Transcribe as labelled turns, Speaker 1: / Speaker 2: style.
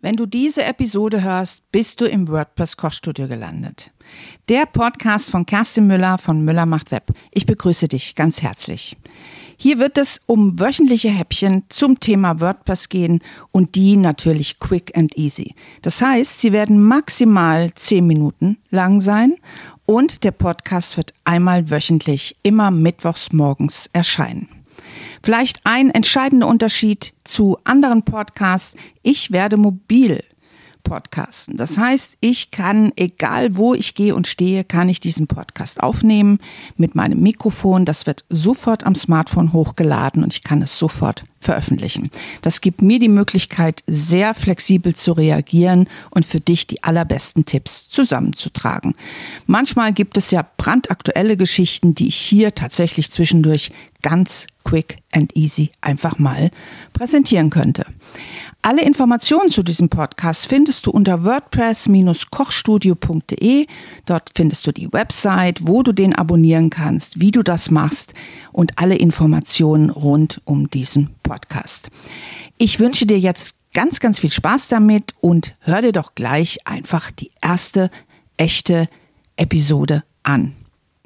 Speaker 1: Wenn du diese Episode hörst, bist du im WordPress Kochstudio gelandet. Der Podcast von Kerstin Müller von Müller macht Web. Ich begrüße dich ganz herzlich. Hier wird es um wöchentliche Häppchen zum Thema WordPress gehen und die natürlich quick and easy. Das heißt, sie werden maximal zehn Minuten lang sein und der Podcast wird einmal wöchentlich immer mittwochs morgens erscheinen. Vielleicht ein entscheidender Unterschied zu anderen Podcasts. Ich werde mobil podcasten. Das heißt, ich kann, egal wo ich gehe und stehe, kann ich diesen Podcast aufnehmen mit meinem Mikrofon. Das wird sofort am Smartphone hochgeladen und ich kann es sofort veröffentlichen. Das gibt mir die Möglichkeit, sehr flexibel zu reagieren und für dich die allerbesten Tipps zusammenzutragen. Manchmal gibt es ja brandaktuelle Geschichten, die ich hier tatsächlich zwischendurch ganz quick and easy einfach mal präsentieren könnte. Alle Informationen zu diesem Podcast findest du unter wordpress-kochstudio.de. Dort findest du die Website, wo du den abonnieren kannst, wie du das machst und alle Informationen rund um diesen Podcast. Ich wünsche dir jetzt ganz, ganz viel Spaß damit und hör dir doch gleich einfach die erste echte Episode an.